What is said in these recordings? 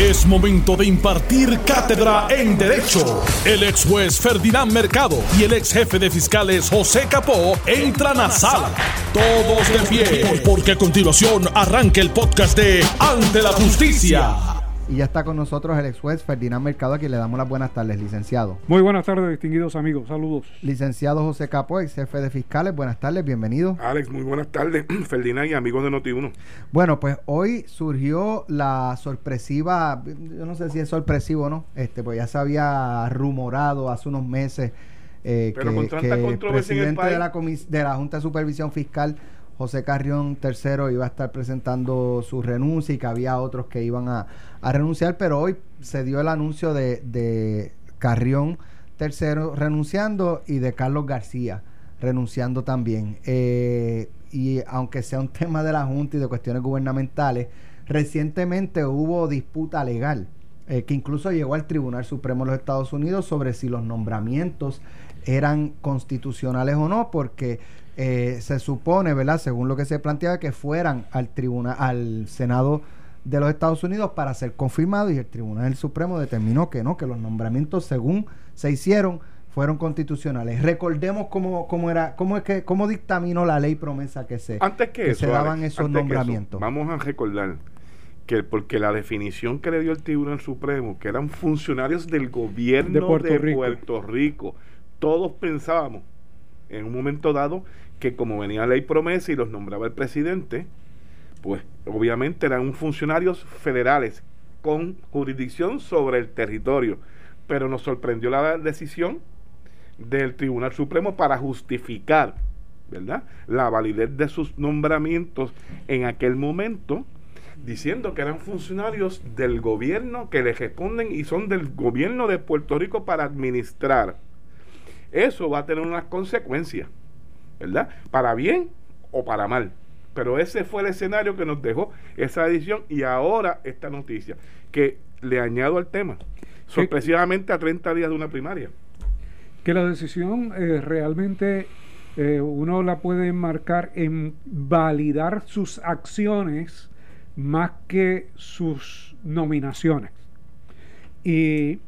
Es momento de impartir cátedra en Derecho. El ex juez Ferdinand Mercado y el ex jefe de fiscales José Capó entran a sala. Todos de pie, porque a continuación arranca el podcast de Ante la Justicia. Y ya está con nosotros el ex juez Ferdinand Mercado, a quien le damos las buenas tardes, licenciado. Muy buenas tardes, distinguidos amigos. Saludos. Licenciado José Capo, ex jefe de fiscales. Buenas tardes, bienvenido. Alex, muy buenas tardes. Ferdinand y amigos de Noti1. Bueno, pues hoy surgió la sorpresiva, yo no sé si es sorpresivo o no, este, pues ya se había rumorado hace unos meses eh, que, el presidente de, la de la Junta de Supervisión Fiscal José Carrión III iba a estar presentando su renuncia y que había otros que iban a, renunciar, pero hoy se dio el anuncio de, Carrión III renunciando y de Carlos García renunciando también. Eh, y aunque sea un tema de la Junta y de cuestiones gubernamentales, recientemente hubo disputa legal eh, que incluso llegó al Tribunal Supremo de los Estados Unidos sobre si los nombramientos eran constitucionales o no, porque eh, se supone, ¿verdad? Según lo que se planteaba, que fueran al tribunal, al Senado de los Estados Unidos para ser confirmados y el Tribunal Supremo determinó que no, que los nombramientos según se hicieron fueron constitucionales. Recordemos cómo, cómo era, cómo es que, cómo dictaminó la ley promesa que se, antes que, se daban esos nombramientos. vamos a recordar que porque la definición que le dio el Tribunal Supremo, que eran funcionarios del gobierno de Puerto Rico todos pensábamos en un momento dado que como venía la ley promesa y los nombraba el presidente, pues obviamente eran funcionarios federales con jurisdicción sobre el territorio. Pero nos sorprendió la decisión del Tribunal Supremo para justificar, ¿verdad?, la validez de sus nombramientos en aquel momento, diciendo que eran funcionarios del gobierno que le responden y son del gobierno de Puerto Rico para administrar eso va a tener unas consecuencias, ¿verdad? Para bien o para mal. Pero ese fue el escenario que nos dejó esa edición y ahora esta noticia, que le añado al tema, sorpresivamente a 30 días de una primaria. Que la decisión eh, realmente eh, uno la puede marcar en validar sus acciones más que sus nominaciones. Y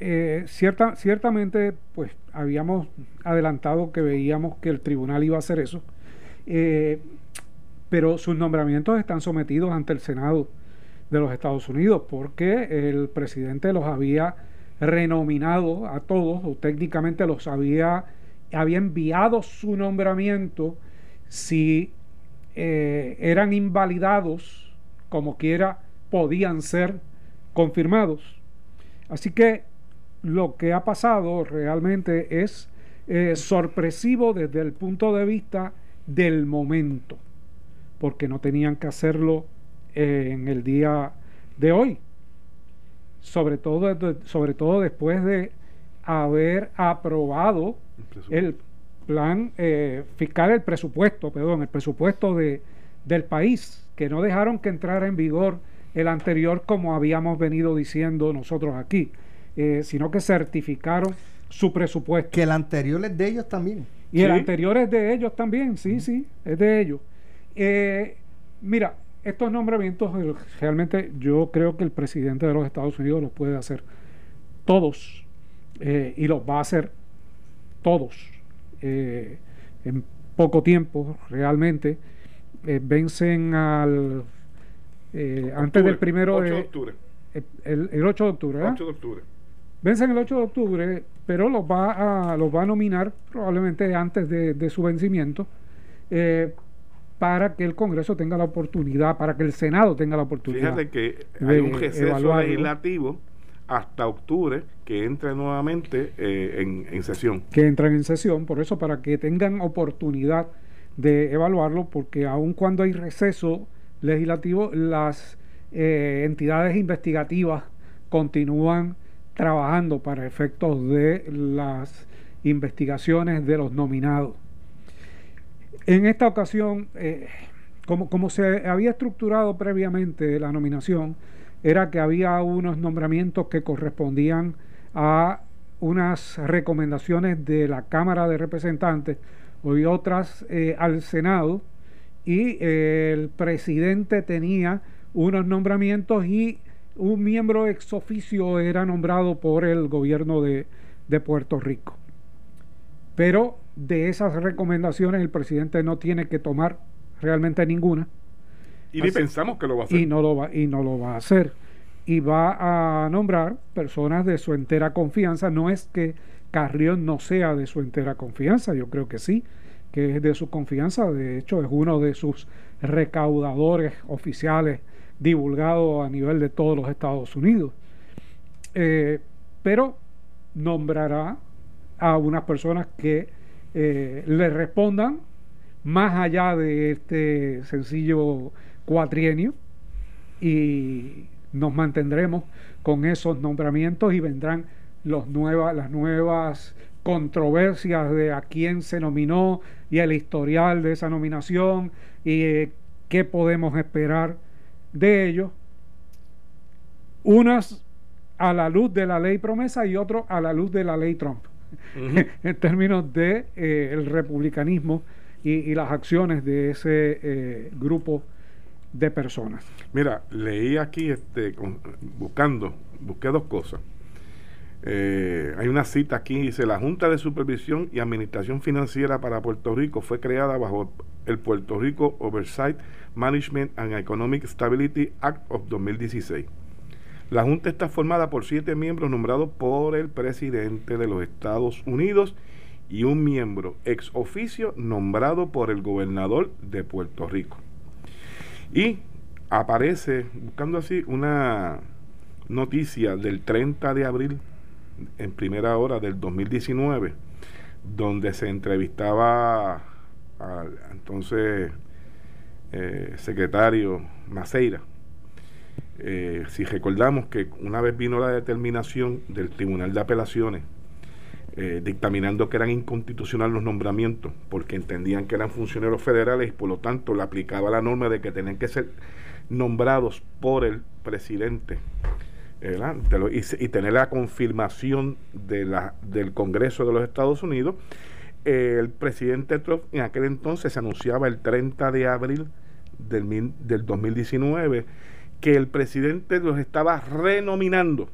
eh, cierta, ciertamente, pues habíamos adelantado que veíamos que el tribunal iba a hacer eso, eh, pero sus nombramientos están sometidos ante el Senado de los Estados Unidos porque el presidente los había renominado a todos o técnicamente los había, había enviado su nombramiento si eh, eran invalidados como quiera podían ser confirmados. Así que lo que ha pasado realmente es eh, sorpresivo desde el punto de vista del momento, porque no tenían que hacerlo eh, en el día de hoy, sobre todo, sobre todo después de haber aprobado el, plan eh, fiscal, el presupuesto, perdón, el presupuesto de, del país, que no dejaron que entrara en vigor el anterior como habíamos venido diciendo nosotros aquí. Eh, sino que certificaron su presupuesto. Que el anterior es de ellos también. Y el anterior es de ellos también, sí, sí, es de ellos. Eh, mira, estos nombramientos eh, realmente yo creo que el presidente de los Estados Unidos los puede hacer todos y los va a hacer todos en poco tiempo realmente. Vencen al antes del primero de, octubre. El, el, 8 de octubre. 8 de octubre. Vencen el 8 de octubre, pero los va a, los va a nominar probablemente antes de, su vencimiento eh, para que el Congreso tenga la oportunidad, para que el Senado tenga la oportunidad. Fíjate que hay un receso legislativo hasta octubre que entra nuevamente eh, en, en, sesión. Que entran en sesión, por eso para que tengan oportunidad de evaluarlo, porque aun cuando hay receso legislativo, las eh, entidades investigativas continúan trabajando para efectos de las investigaciones de los nominados. En esta ocasión, eh, como, como se había estructurado previamente la nominación, era que había unos nombramientos que correspondían a unas recomendaciones de la Cámara de Representantes y otras eh, al Senado y eh, el presidente tenía unos nombramientos y un miembro ex oficio era nombrado por el gobierno de, Puerto Rico. Pero de esas recomendaciones el presidente no tiene que tomar realmente ninguna. Y ni pensamos que lo va a hacer. Y no lo va, y no lo va a hacer. Y va a nombrar personas de su entera confianza. No es que Carrión no sea de su entera confianza, yo creo que sí, que es de su confianza. De hecho, es uno de sus recaudadores oficiales divulgado a nivel de todos los Estados Unidos. Eh, pero nombrará a unas personas que eh, le respondan más allá de este sencillo cuatrienio y nos mantendremos con esos nombramientos y vendrán los las nuevas controversias de a quién se nominó y el historial de esa nominación y eh, qué podemos esperar de ellos, unas a la luz de la ley promesa y otros a la luz de la ley Trump, en términos de eh, el republicanismo y, las acciones de ese eh, grupo de personas. Mira, leí aquí, este, buscando, busqué dos cosas. Eh, hay una cita aquí, dice, la Junta de Supervisión y Administración Financiera para Puerto Rico fue creada bajo el Puerto Rico Oversight Management and Economic Stability Act of 2016. La Junta está formada por siete miembros nombrados por el presidente de los Estados Unidos y un miembro ex oficio nombrado por el gobernador de Puerto Rico. Y aparece, buscando así, una noticia del 30 de abril en primera hora del 2019, donde se entrevistaba al entonces eh, secretario Maceira. Eh, si recordamos que una vez vino la determinación del Tribunal de Apelaciones eh, dictaminando que eran inconstitucionales los nombramientos porque entendían que eran funcionarios federales y por lo tanto le aplicaba la norma de que tenían que ser nombrados por el presidente y, tener la confirmación de la, del Congreso de los Estados Unidos, el presidente Trump en aquel entonces anunciaba el 30 de abril del 2019 que el presidente los estaba renominando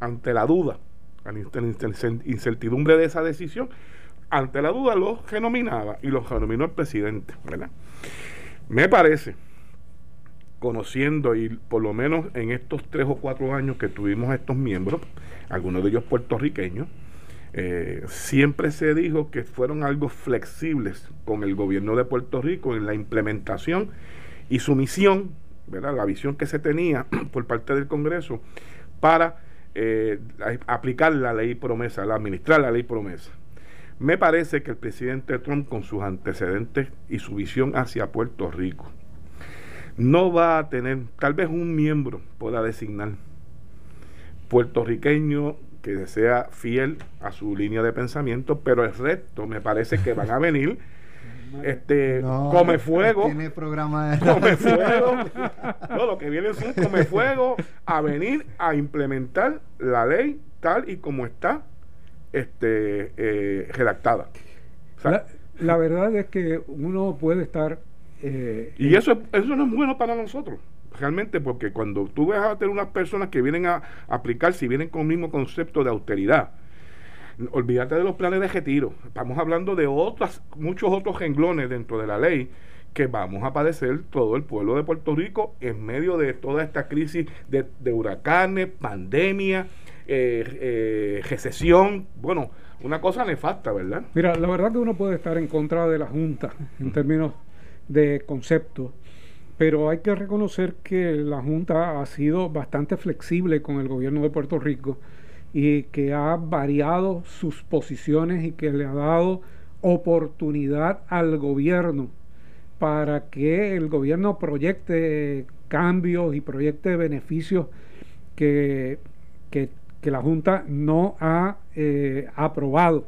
ante la duda, ante la incertidumbre de esa decisión, ante la duda los renominaba y los renominó el presidente. Me parece conociendo y por lo menos en estos tres o cuatro años que tuvimos estos miembros, algunos de ellos puertorriqueños, eh, siempre se dijo que fueron algo flexibles con el gobierno de Puerto Rico en la implementación y su misión, ¿verdad? la visión que se tenía por parte del Congreso para eh, aplicar la ley promesa, administrar la ley promesa. Me parece que el presidente Trump, con sus antecedentes y su visión hacia Puerto Rico, no va a tener, tal vez un miembro pueda designar puertorriqueño que sea fiel a su línea de pensamiento, pero el resto me parece que van a venir este come fuego. tiene programa come fuego. No, lo que viene es un come fuego a venir a implementar la ley tal y como está este eh, redactada. La verdad es que uno puede estar eh, y eso, eso no es bueno para nosotros, realmente, porque cuando tú ves a tener unas personas que vienen a aplicar, si vienen con el mismo concepto de austeridad, olvídate de los planes de retiro. Estamos hablando de otras, muchos otros renglones dentro de la ley que vamos a padecer todo el pueblo de Puerto Rico en medio de toda esta crisis de, huracanes, pandemia, eh, eh, recesión, bueno, una cosa nefasta, ¿verdad? Mira, la verdad que uno puede estar en contra de la Junta en términos de concepto, pero hay que reconocer que la Junta ha sido bastante flexible con el gobierno de Puerto Rico y que ha variado sus posiciones y que le ha dado oportunidad al gobierno para que el gobierno proyecte cambios y proyecte beneficios que, que, la Junta no ha eh, aprobado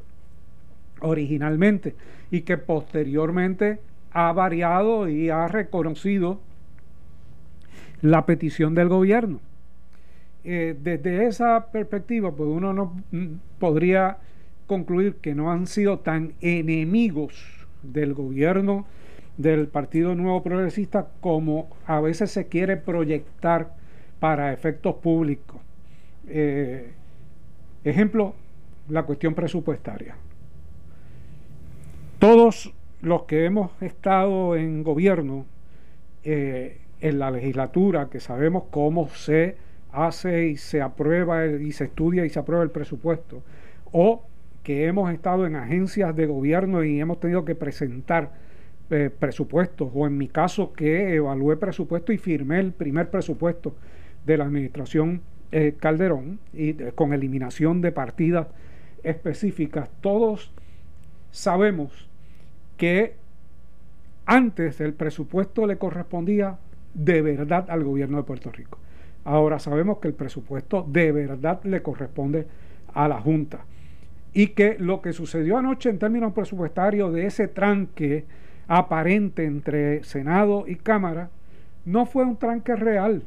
originalmente y que posteriormente ha variado y ha reconocido la petición del gobierno. Eh, desde esa perspectiva, pues uno no mm, podría concluir que no han sido tan enemigos del gobierno del Partido Nuevo Progresista como a veces se quiere proyectar para efectos públicos. Eh, ejemplo, la cuestión presupuestaria. Todos los que hemos estado en gobierno, eh, en la legislatura, que sabemos cómo se hace y se aprueba y se estudia y se aprueba el presupuesto, o que hemos estado en agencias de gobierno y hemos tenido que presentar eh, presupuestos, o en mi caso que evalué presupuesto y firmé el primer presupuesto de la administración eh, Calderón y con eliminación de partidas específicas, todos sabemos que antes el presupuesto le correspondía de verdad al gobierno de Puerto Rico. Ahora sabemos que el presupuesto de verdad le corresponde a la Junta. Y que lo que sucedió anoche en términos presupuestarios de ese tranque aparente entre Senado y Cámara no fue un tranque real,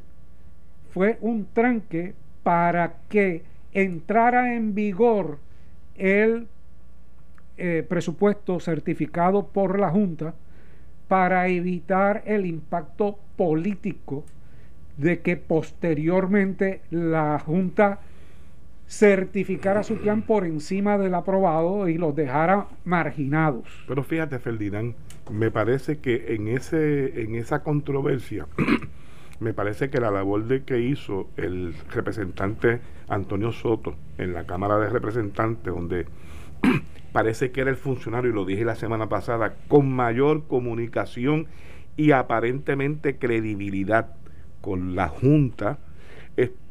fue un tranque para que entrara en vigor el eh, presupuesto certificado por la Junta para evitar el impacto político de que posteriormente la Junta certificara su plan por encima del aprobado y los dejara marginados. Pero fíjate, Ferdinand, me parece que en ese en esa controversia me parece que la labor de que hizo el representante Antonio Soto en la Cámara de Representantes, donde parece que era el funcionario, y lo dije la semana pasada, con mayor comunicación y aparentemente credibilidad con la Junta,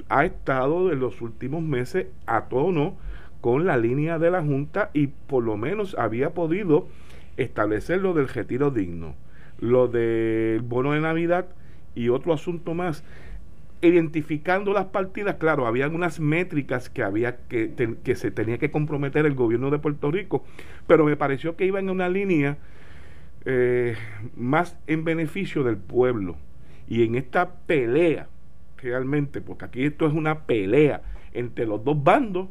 ha estado en los últimos meses a tono con la línea de la Junta y por lo menos había podido establecer lo del retiro digno, lo del bono de Navidad y otro asunto más. Identificando las partidas, claro, había unas métricas que había que, que se tenía que comprometer el gobierno de Puerto Rico, pero me pareció que iba en una línea eh, más en beneficio del pueblo. Y en esta pelea, realmente, porque aquí esto es una pelea entre los dos bandos,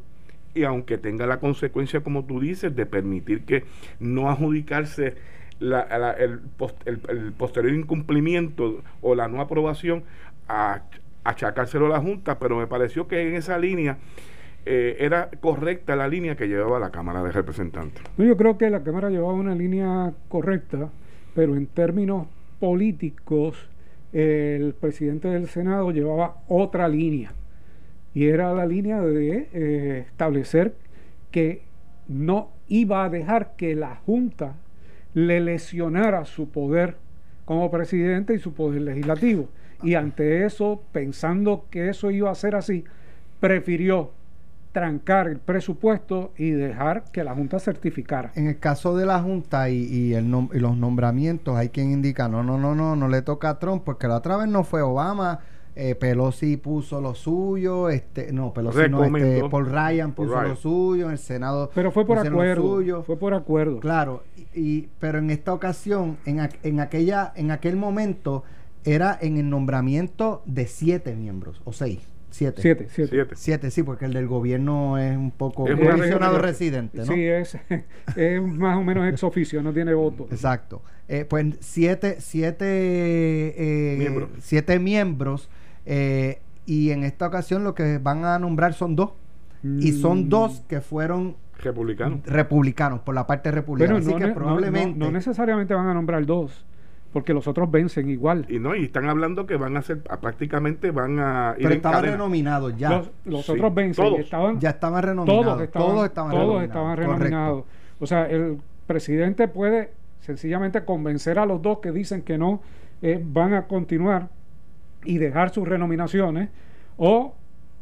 y aunque tenga la consecuencia, como tú dices, de permitir que no adjudicarse el, posterior incumplimiento o la no aprobación a achacárselo a la Junta, pero me pareció que en esa línea eh, era correcta la línea que llevaba la Cámara de Representantes. yo creo que la Cámara llevaba una línea correcta, pero en términos políticos, el presidente del Senado llevaba otra línea, y era la línea de eh, establecer que no iba a dejar que la Junta le lesionara su poder como presidente y su poder legislativo. Y ante eso, pensando que eso iba a ser así, prefirió trancar el presupuesto y dejar que la Junta certificara. En el caso de la Junta y, el y los nombramientos, hay quien indica, no, no, no, no, no le toca a Trump, porque la otra vez no fue Obama, eh, Pelosi puso lo suyo, este, no, Pelosi no, este, Paul Ryan puso lo suyo, en el Senado. Pero fue por acuerdo. Fue por acuerdo. Claro, y, pero en esta ocasión, en, en aquella, en aquel momento, era en el nombramiento de siete miembros, o seis. Siete. Siete, siete. Siete, sí, porque el del gobierno es un poco es un residente, ¿no? Sí, es, es más o menos ex oficio, no tiene voto. Exacto. Eh, pues siete, siete, eh, miembros. siete miembros eh, y en esta ocasión lo que van a nombrar son dos. Y son mm. dos que fueron republicanos. Republicanos, por la parte republicana. Así que probablemente. No, necesariamente van a nombrar dos porque los otros vencen igual. Y no, y están hablando que van a ser, prácticamente van a ir Pero estaban renominados ya. Los, otros vencen. Estaban, ya estaban renominados. Todos estaban, todos estaban todos Estaban renominados. O sea, el presidente puede sencillamente convencer a los dos que dicen que no eh, van a continuar y dejar sus renominaciones o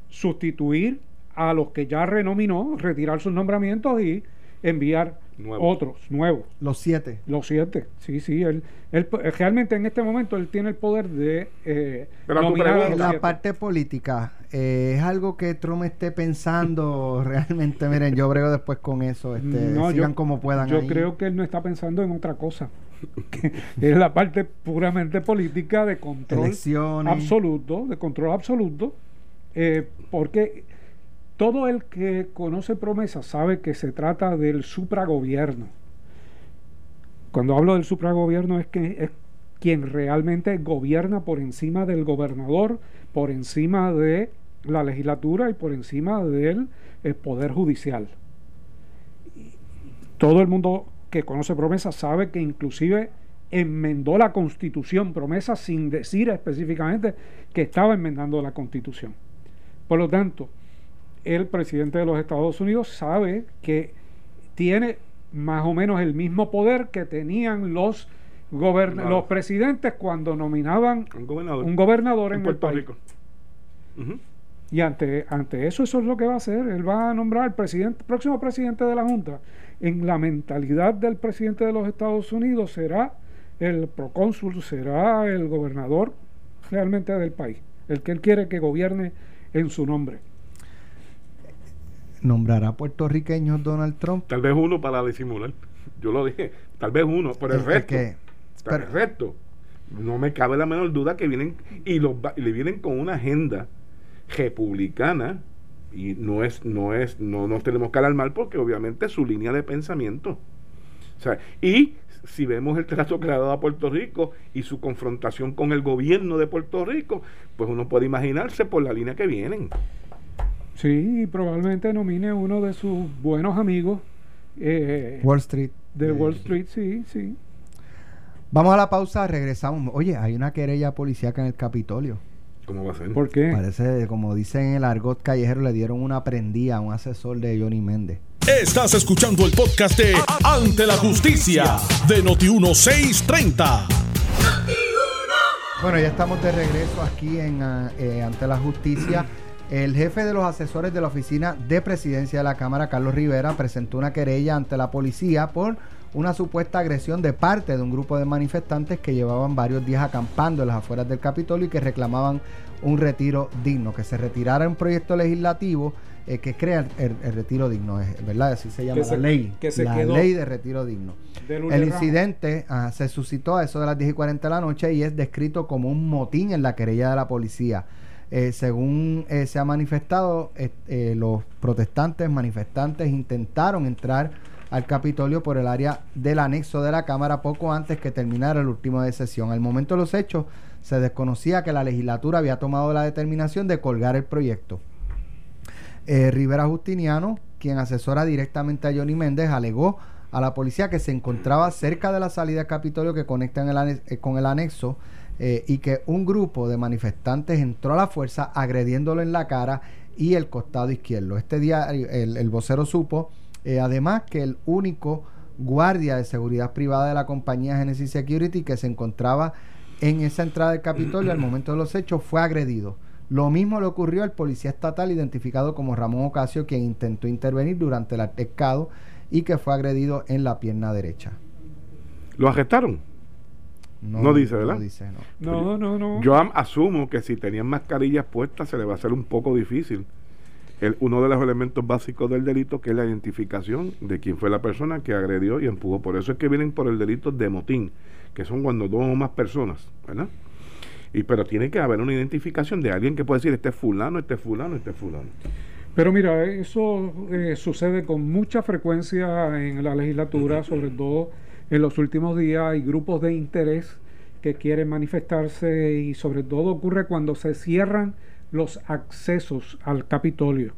sustituir a los que ya renominó, retirar sus nombramientos y enviar otros nuevos. Los siete. Los siete, sí, sí. Él, él, realmente en este momento él tiene el poder de eh, nominar La parte política, eh, ¿es algo que Trump esté pensando realmente? Miren, yo brego después con eso. Este, sigan como puedan. Yo creo que él no está pensando en otra cosa. es la parte puramente política de control absoluto, de control absoluto, eh, porque todo el que conoce promesa sabe que se trata del supragobierno. Cuando hablo del supragobierno es que es quien realmente gobierna por encima del gobernador, por encima de la legislatura y por encima del eh, poder judicial. Todo el mundo que conoce promesa sabe que inclusive enmendó la constitución, promesa sin decir específicamente que estaba enmendando la constitución. Por lo tanto, el presidente de los Estados Unidos sabe que tiene más o menos el mismo poder que tenían los, los presidentes cuando nominaban un gobernador, en, Puerto Rico. Y ante, ante eso, eso es lo que va a hacer. Él va a nombrar el presidente, próximo presidente de la Junta. En la mentalidad del presidente de los Estados Unidos será el procónsul, será el gobernador realmente del país, el que él quiere que gobierne en su nombre. ¿Nombrará puertorriqueños Donald Trump? Tal vez uno para disimular. Yo lo dije, tal vez uno, pero el, resto. pero, el resto. No me cabe la menor duda que vienen y, los, y le vienen con una agenda republicana y no es no es no nos tenemos que alarmar porque obviamente su línea de pensamiento o sea, y si vemos el trato que le ha dado a Puerto Rico y su confrontación con el gobierno de Puerto Rico, pues uno puede imaginarse por la línea que vienen. Sí, probablemente nomine uno de sus buenos amigos. Eh, Wall Street. De Wall Street, sí, sí. Vamos a la pausa, regresamos. Oye, hay una querella policíaca en el Capitolio. ¿Cómo va a ser? ¿Por qué? Parece, como dicen en el argot callejero, le dieron una prendida a un asesor de Johnny Méndez. Estás escuchando el podcast de Ante la Justicia de Noti1630. Bueno, ya estamos de regreso aquí en eh, Ante la Justicia. El jefe de los asesores de la oficina de presidencia de la Cámara, Carlos Rivera, presentó una querella ante la policía por una supuesta agresión de parte de un grupo de manifestantes que llevaban varios días acampando en las afueras del Capitolio y que reclamaban un retiro digno, que se retirara un proyecto legislativo eh, que crea el, retiro digno, ¿verdad? Así se llama la ley, la ley de retiro digno. El incidente ah, se suscitó a eso de las 10 y 40 de la noche y es descrito como un motín en la querella de la policía. Eh, según eh, se ha manifestado, los protestantes manifestantes intentaron entrar al Capitolio por el área del anexo de la Cámara poco antes que terminara el último de sesión. Al momento de los hechos, se desconocía que la legislatura había tomado la determinación de colgar el proyecto. Eh, Rivera Justiniano, quien asesora directamente a Johnny Méndez, alegó a la policía que se encontraba cerca de la salida del Capitolio que conecta eh, con el anexo eh, y que un grupo de manifestantes entró a la fuerza agrediéndolo en la cara y el costado izquierdo. Este día el vocero supo eh, además que el único guardia de seguridad privada de la compañía Genesis Security que se encontraba en esa entrada del Capitolio al momento de los hechos fue agredido. Lo mismo le ocurrió al policía estatal identificado como Ramón Ocasio, quien intentó intervenir durante el atacado y que fue agredido en la pierna derecha. ¿Lo arrestaron? No, dice, ¿verdad? No, dice, no. no, no, Yo asumo que si tenían mascarillas puestas se le va a hacer un poco difícil uno de los elementos básicos del delito, que es la identificación de quién fue la persona que agredió y empujó. Por eso es que vienen por el delito de motín, que son cuando dos o más personas, ¿verdad? Y, pero tiene que haber una identificación de alguien que puede decir, este es fulano, este es fulano, este es fulano. Pero mira, eso eh, sucede con mucha frecuencia en la legislatura, sobre todo en los últimos días hay grupos de interés que quieren manifestarse y sobre todo ocurre cuando se cierran los accesos al Capitolio.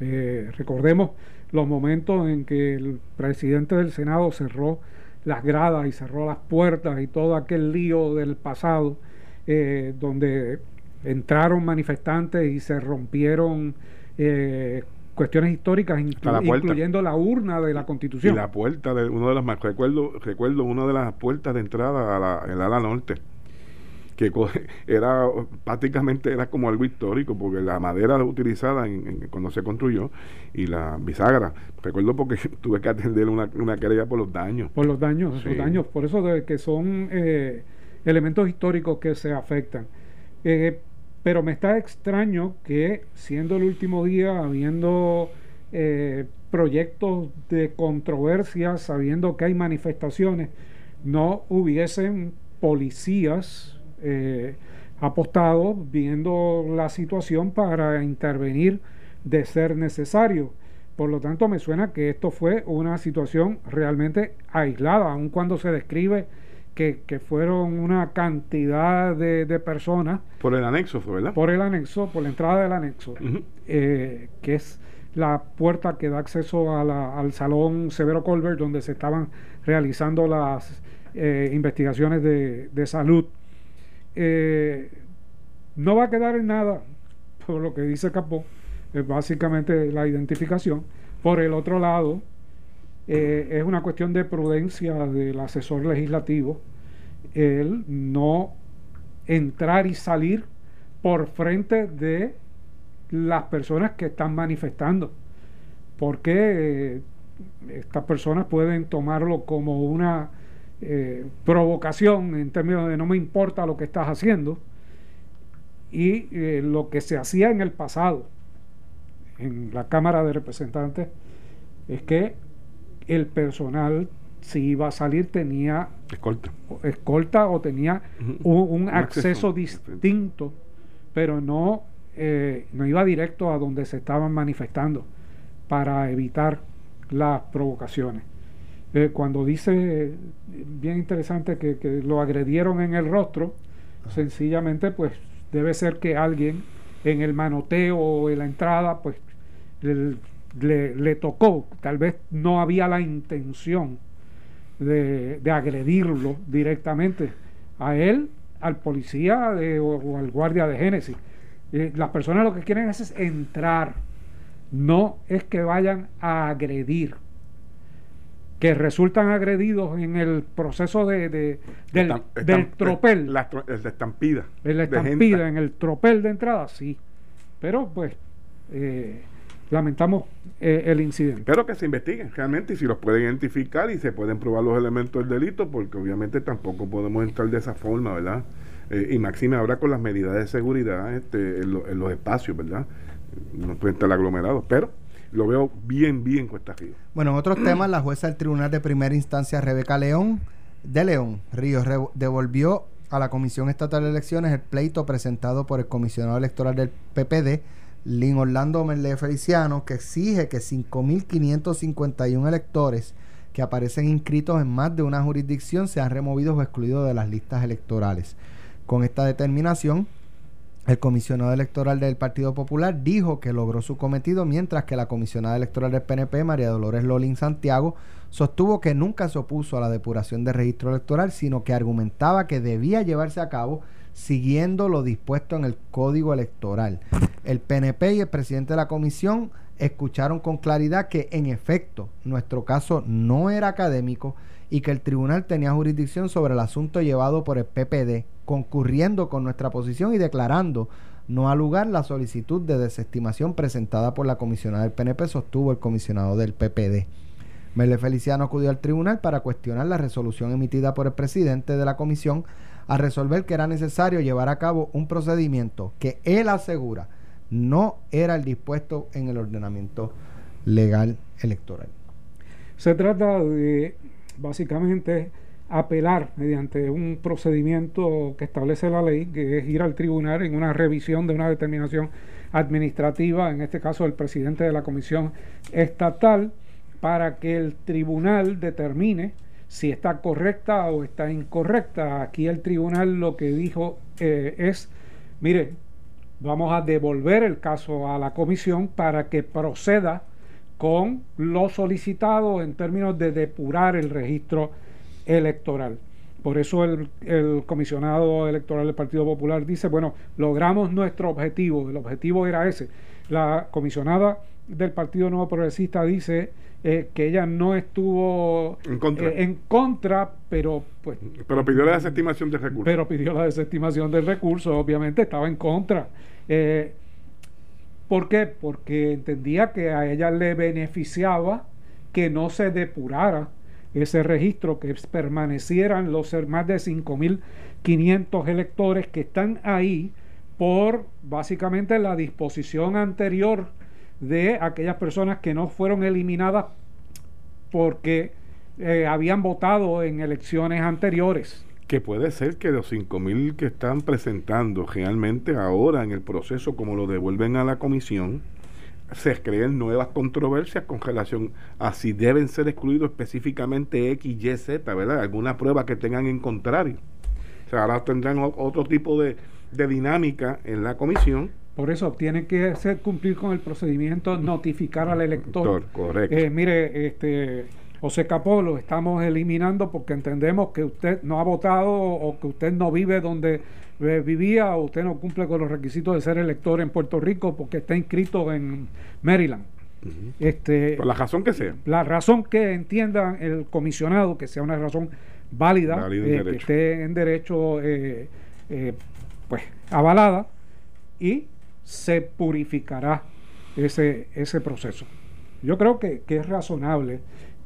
Eh, recordemos los momentos en que el presidente del Senado cerró las gradas y cerró las puertas y todo aquel lío del pasado, eh, donde entraron manifestantes y se rompieron eh, cuestiones históricas, incluyendo la urna de la Constitución. Y la puerta de uno de las recuerdo, recuerdo una de las puertas de entrada a la, el ala norte que era prácticamente era como algo histórico porque la madera utilizada en, cuando se construyó y la bisagra recuerdo porque tuve que atender una, una querella por los daños. Por los daños los daños por eso de que son eh, elementos históricos que se afectan. Eh, pero me está extraño que siendo el último día habiendo eh, proyectos de controversia sabiendo que hay manifestaciones no hubiesen policías eh, apostado viendo la situación para intervenir de ser necesario. Por lo tanto, me suena que esto fue una situación realmente aislada, aun cuando se describe que, que, fueron una cantidad de, de, personas. Por el anexo, ¿verdad? Por el anexo, por la entrada del anexo, eh, que es la puerta que da acceso al salón Severo Colbert, donde se estaban realizando las eh, investigaciones de, de salud. Eh, no va a quedar en nada, por lo que dice Capó, es básicamente la identificación. Por el otro lado, eh, es una cuestión de prudencia del asesor legislativo el no entrar y salir por frente de las personas que están manifestando, porque eh, estas personas pueden tomarlo como una eh, provocación en términos de no me importa lo que estás haciendo y lo que se hacía en el pasado en la Cámara de Representantes es que el personal si iba a salir tenía escolta, escolta o tenía un, acceso, distinto, pero no, eh, no iba directo a donde se estaban manifestando para evitar las provocaciones. Eh, cuando dice, bien interesante, que, que, lo agredieron en el rostro, sencillamente pues debe ser que alguien en el manoteo o en la entrada pues le, tocó, tal vez no había la intención de, agredirlo directamente a él, al policía o, al guardia de Génesis. Eh, las personas lo que quieren es, entrar, no es que vayan a agredir que resultan agredidos en el proceso de, del, tropel. La, estampida. En la estampida, en el tropel de entrada, sí. Pero pues eh, lamentamos eh, el incidente. Pero que se investiguen realmente y si los pueden identificar y se pueden probar los elementos del delito, porque obviamente tampoco podemos entrar de esa forma, ¿verdad? Eh, y máxime ahora con las medidas de seguridad este, en, los espacios, ¿verdad? No pueden estar aglomerados, pero lo veo bien, bien cuesta arriba. Bueno, en otros temas, la jueza del Tribunal de Primera Instancia, Rebeca León, de León Ríos, devolvió a la Comisión Estatal de Elecciones el pleito presentado por el comisionado electoral del PPD, Lin Orlando Merle Feliciano, que exige que 5.551 electores que aparecen inscritos en más de una jurisdicción sean removidos o excluidos de las listas electorales. Con esta determinación, el comisionado electoral del Partido Popular dijo que logró su cometido, mientras que la comisionada electoral del PNP, María Dolores Lolín Santiago, sostuvo que nunca se opuso a la depuración del registro electoral, sino que argumentaba que debía llevarse a cabo siguiendo lo dispuesto en el Código Electoral. El PNP y el presidente de la comisión escucharon con claridad que en efecto nuestro caso no era académico y que el tribunal tenía jurisdicción sobre el asunto llevado por el PPD, concurriendo con nuestra posición y declarando no al lugar la solicitud de desestimación presentada por la comisionada del PNP, sostuvo el comisionado del PPD. Mele Feliciano acudió al tribunal para cuestionar la resolución emitida por el presidente de la comisión a resolver que era necesario llevar a cabo un procedimiento que él asegura no era el dispuesto en el ordenamiento legal electoral. Se trata de básicamente apelar mediante un procedimiento que establece la ley, que es ir al tribunal en una revisión de una determinación administrativa, en este caso el presidente de la comisión estatal, para que el tribunal determine si está correcta o está incorrecta. Aquí el tribunal lo que dijo eh, es, mire, vamos a devolver el caso a la comisión para que proceda con lo solicitado en términos de depurar el registro electoral. Por eso el, el, comisionado electoral del Partido Popular dice, bueno, logramos nuestro objetivo, el objetivo era ese. La comisionada del Partido Nuevo Progresista dice eh, que ella no estuvo en contra. Eh, en contra, pero pues... Pero pidió la desestimación del recurso. Pero pidió la desestimación del recurso, obviamente estaba en contra. Eh, ¿Por qué? Porque entendía que a ella le beneficiaba que no se depurara ese registro, que permanecieran los más de 5.500 electores que están ahí por básicamente la disposición anterior de aquellas personas que no fueron eliminadas porque eh, habían votado en elecciones anteriores. Que puede ser que los 5.000 que están presentando realmente ahora en el proceso, como lo devuelven a la comisión, se creen nuevas controversias con relación a si deben ser excluidos específicamente X, Y, Z, ¿verdad? Alguna prueba que tengan en contrario. O sea, ahora tendrán otro tipo de, dinámica en la comisión. Por eso tiene que ser cumplir con el procedimiento, notificar al elector. Correcto. Eh, mire, este José Capó lo estamos eliminando porque entendemos que usted no ha votado o que usted no vive donde eh, vivía o usted no cumple con los requisitos de ser elector en Puerto Rico porque está inscrito en Maryland. este, Por la razón que sea. La razón que entienda el comisionado, que sea una razón válida, eh, que esté en derecho eh, pues avalada y se purificará ese, ese proceso. Yo creo que, que es razonable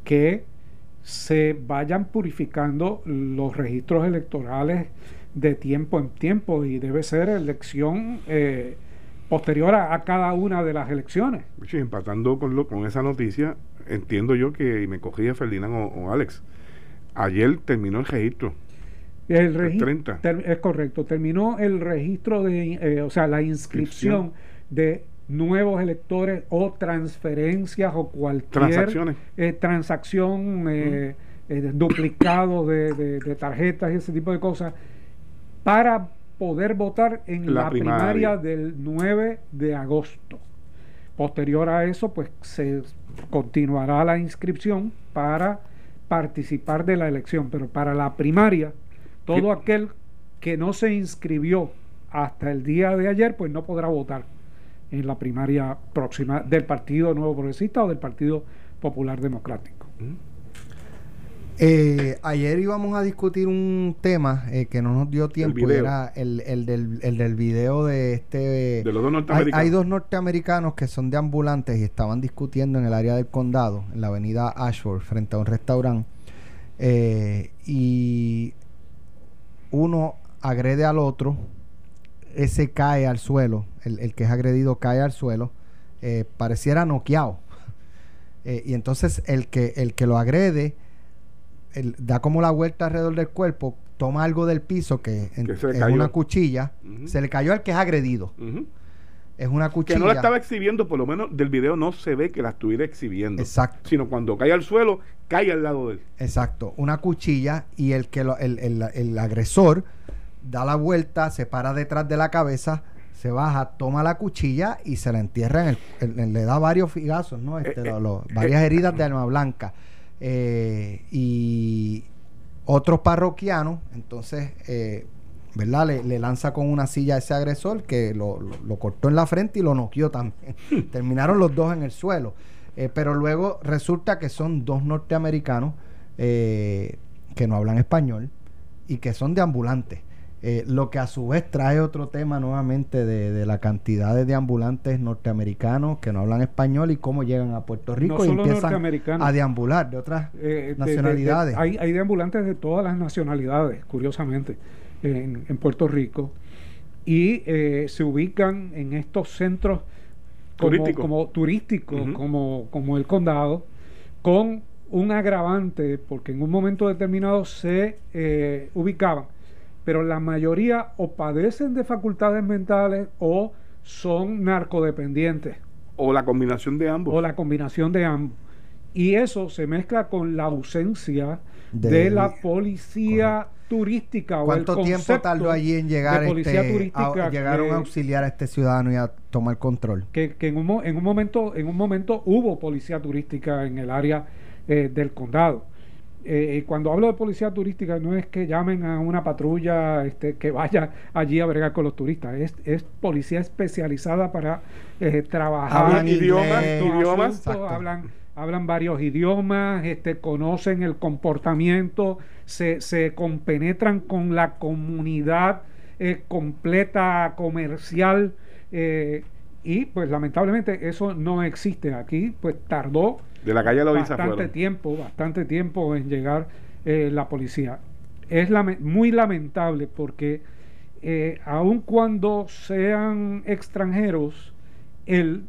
que se vayan purificando los registros electorales de tiempo en tiempo y debe ser elección eh, posterior a, cada una de las elecciones. empatando con, lo, con esa noticia, entiendo yo que, y me cogía Ferdinand o, Alex, ayer terminó el registro. El registro es correcto, terminó el registro de, eh, o sea, la inscripción de nuevos electores o transferencias o cualquier eh, transacción, eh, duplicado de, de, tarjetas y ese tipo de cosas para poder votar en la, primaria. del 9 de agosto. Posterior a eso, pues se continuará la inscripción para participar de la elección, pero para la primaria, todo aquel que no se inscribió hasta el día de ayer, pues no podrá votar en la primaria próxima del Partido Nuevo Progresista o del Partido Popular Democrático. Eh, ayer íbamos a discutir un tema eh, que no nos dio tiempo, era el, el, del, el del video de este... De los dos norteamericanos. Hay, dos norteamericanos que son de ambulantes y estaban discutiendo en el área del condado, en la avenida Ashford, frente a un restaurante. Eh, y uno agrede al otro, ese cae al suelo, el, el que es agredido cae al suelo, pareciera noqueado. y entonces el que, el que lo agrede da como la vuelta alrededor del cuerpo, toma algo del piso que, es una cuchilla, se le cayó al que es agredido. Es una cuchilla. Que no la estaba exhibiendo, por lo menos del video no se ve que la estuviera exhibiendo. Exacto. Sino cuando cae al suelo, cae al lado de él. Exacto. Una cuchilla y el que el, el, el, agresor da la vuelta, se para detrás de la cabeza, se baja, toma la cuchilla y se la entierra en el, le da varios figazos, ¿no? Este, eh, eh, varias eh, heridas de arma blanca. Eh, y otros parroquianos, entonces, eh, ¿verdad? Le, lanza con una silla a ese agresor que lo, cortó en la frente y lo noqueó también. Terminaron los dos en el suelo. Eh, pero luego resulta que son dos norteamericanos que no hablan español y que son de ambulantes. Eh, lo que a su vez trae otro tema nuevamente de, la cantidad de ambulantes norteamericanos que no hablan español y cómo llegan a Puerto Rico y empiezan a deambular de otras eh, nacionalidades. hay, hay deambulantes de todas las nacionalidades, curiosamente, en, Puerto Rico y eh, se ubican en estos centros como, turísticos, como, como el condado, con un agravante, porque en un momento determinado se ubicaban pero la mayoría o padecen de facultades mentales o son narcodependientes. O la combinación de ambos. O la combinación de ambos. Y eso se mezcla con la ausencia de, la policía turística. ¿Cuánto tiempo tardó allí en llegar, este, a, llegaron a auxiliar a este ciudadano y a tomar control? Que, en, un, en, un, momento, en un momento hubo policía turística en el área eh, del condado eh, cuando hablo de policía turística no es que llamen a una patrulla este, que vaya allí a bregar con los turistas, es, es policía especializada para eh, trabajar. Hablan idiomas, hablan, hablan varios idiomas, este, conocen el comportamiento, se, se compenetran con la comunidad eh, completa comercial eh, y pues lamentablemente eso no existe aquí, pues tardó de la calle Bastante tiempo, bastante tiempo en llegar eh, la policía. Es muy lamentable porque aun cuando sean extranjeros, el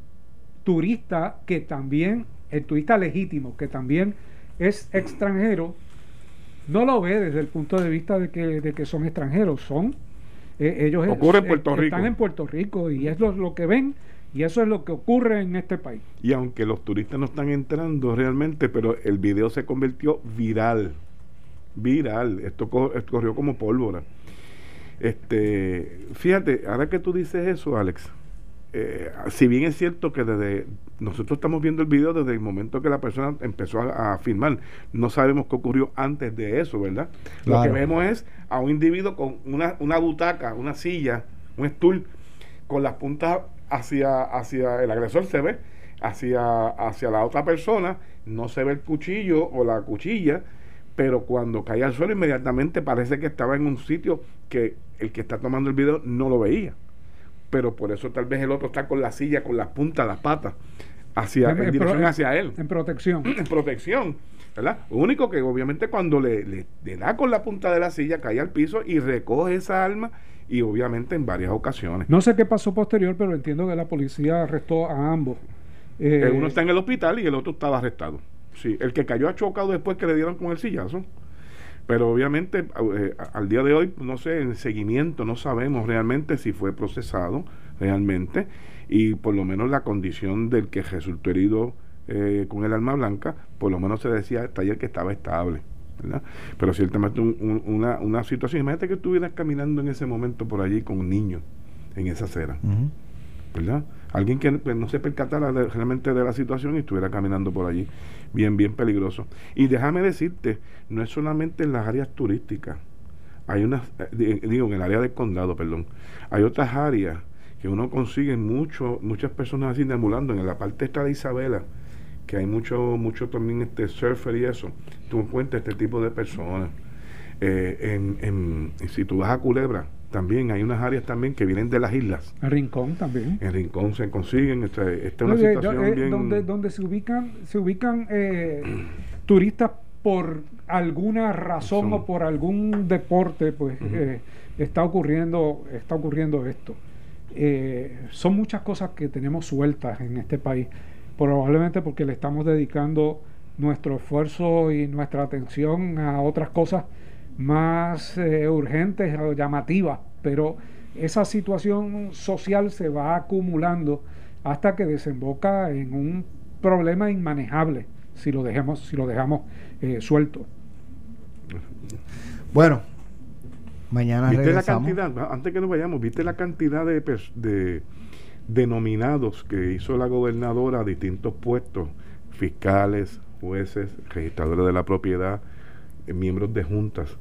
turista que también, el turista legítimo que también es extranjero, no lo ve desde el punto de vista de que, de que son extranjeros, son eh, ellos Ocurre en Puerto Rico. están en Puerto Rico y es lo, lo que ven Y eso es lo que ocurre en este país. Y aunque los turistas no están entrando realmente, pero el video se convirtió viral. Viral. Esto, corrió como pólvora. Este, fíjate, ahora que tú dices eso, Alex, eh, si bien es cierto que desde nosotros estamos viendo el video desde el momento que la persona empezó a, filmar, no sabemos qué ocurrió antes de eso, ¿verdad? Lo que vemos es a un individuo con una, una butaca, una silla, un stool, con las puntas hacia, hacia el agresor, se ve, hacia, hacia la otra persona, no se ve el cuchillo o la cuchilla, pero cuando cae al suelo inmediatamente parece que estaba en un sitio que el que está tomando el video no lo veía pero por eso tal vez el otro está con la silla, con las puntas, las patas, hacia, en, dirección hacia él. En protección. En protección. ¿verdad? Lo único que obviamente cuando le, le, da con la punta de la silla, cae al piso y recoge esa arma y obviamente en varias ocasiones. No sé qué pasó posterior, pero entiendo que la policía arrestó a ambos. Eh, uno está en el hospital y el otro estaba arrestado. Sí, el que cayó ha chocado después que le dieron con el sillazo. Pero obviamente eh, al día de hoy, no sé, en seguimiento no sabemos realmente si fue procesado realmente y por lo menos la condición del que resultó herido eh, con el arma blanca, por lo menos se decía ayer que estaba estable. ¿verdad? Pero ciertamente una, una situación, imagínate que estuvieras caminando en ese momento por allí con un niño en esa acera, ¿verdad? Alguien que pues, no se percatara realmente de la situación y estuviera caminando por allí bien, bien peligroso. Y déjame decirte, no es solamente en las áreas turísticas, hay unas, eh, digo, en el área del condado, perdón, hay otras áreas que uno consigue mucho, muchas personas así deambulando, en la parte esta de Isabela, que hay mucho, mucho también este surfer y eso, tú encuentras este tipo de personas. Eh, en, si tú vas a Culebra, también hay unas áreas también que vienen de las islas. En Rincón también. En Rincón se consiguen. Esta, es una situación eh, donde, donde se ubican, se ubican eh, turistas por alguna razón o por algún deporte, pues eh, está ocurriendo, está ocurriendo esto. son muchas cosas que tenemos sueltas en este país, probablemente porque le estamos dedicando nuestro esfuerzo y nuestra atención a otras cosas más eh, urgentes o llamativas, pero esa situación social se va acumulando hasta que desemboca en un problema inmanejable si lo dejamos, si lo dejamos eh, suelto. Bueno, mañana ¿Viste la cantidad, antes que nos vayamos, viste la cantidad de, de, de nominados que hizo la gobernadora a distintos puestos, fiscales, jueces, registradores de la propiedad, miembros de juntas?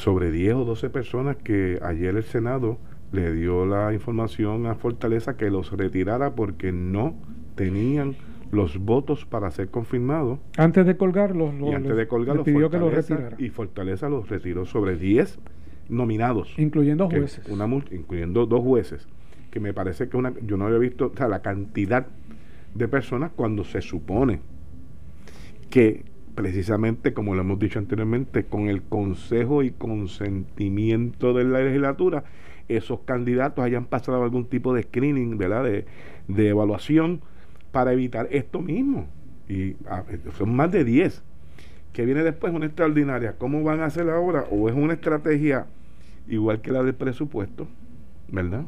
sobre 10 o 12 personas que ayer el Senado le dio la información a Fortaleza que los retirara porque no tenían los votos para ser confirmados. Antes de colgarlos, y antes de colgarlos, pidió que los retirara. Y Fortaleza los retiró sobre 10 nominados. Incluyendo jueces. Una, incluyendo dos jueces. Que me parece que una, yo no había visto la cantidad de personas cuando se supone que precisamente, como lo hemos dicho anteriormente, con el consejo y consentimiento de la legislatura, esos candidatos hayan pasado algún tipo de screening, ¿verdad? De, de evaluación para evitar esto mismo. Y son más de 10. que viene después? Una extraordinaria. ¿Cómo van a hacer ahora? ¿O es una estrategia igual que la del presupuesto? ¿Verdad?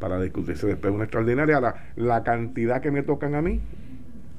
Para discutirse después una extraordinaria. La, la cantidad que me tocan a mí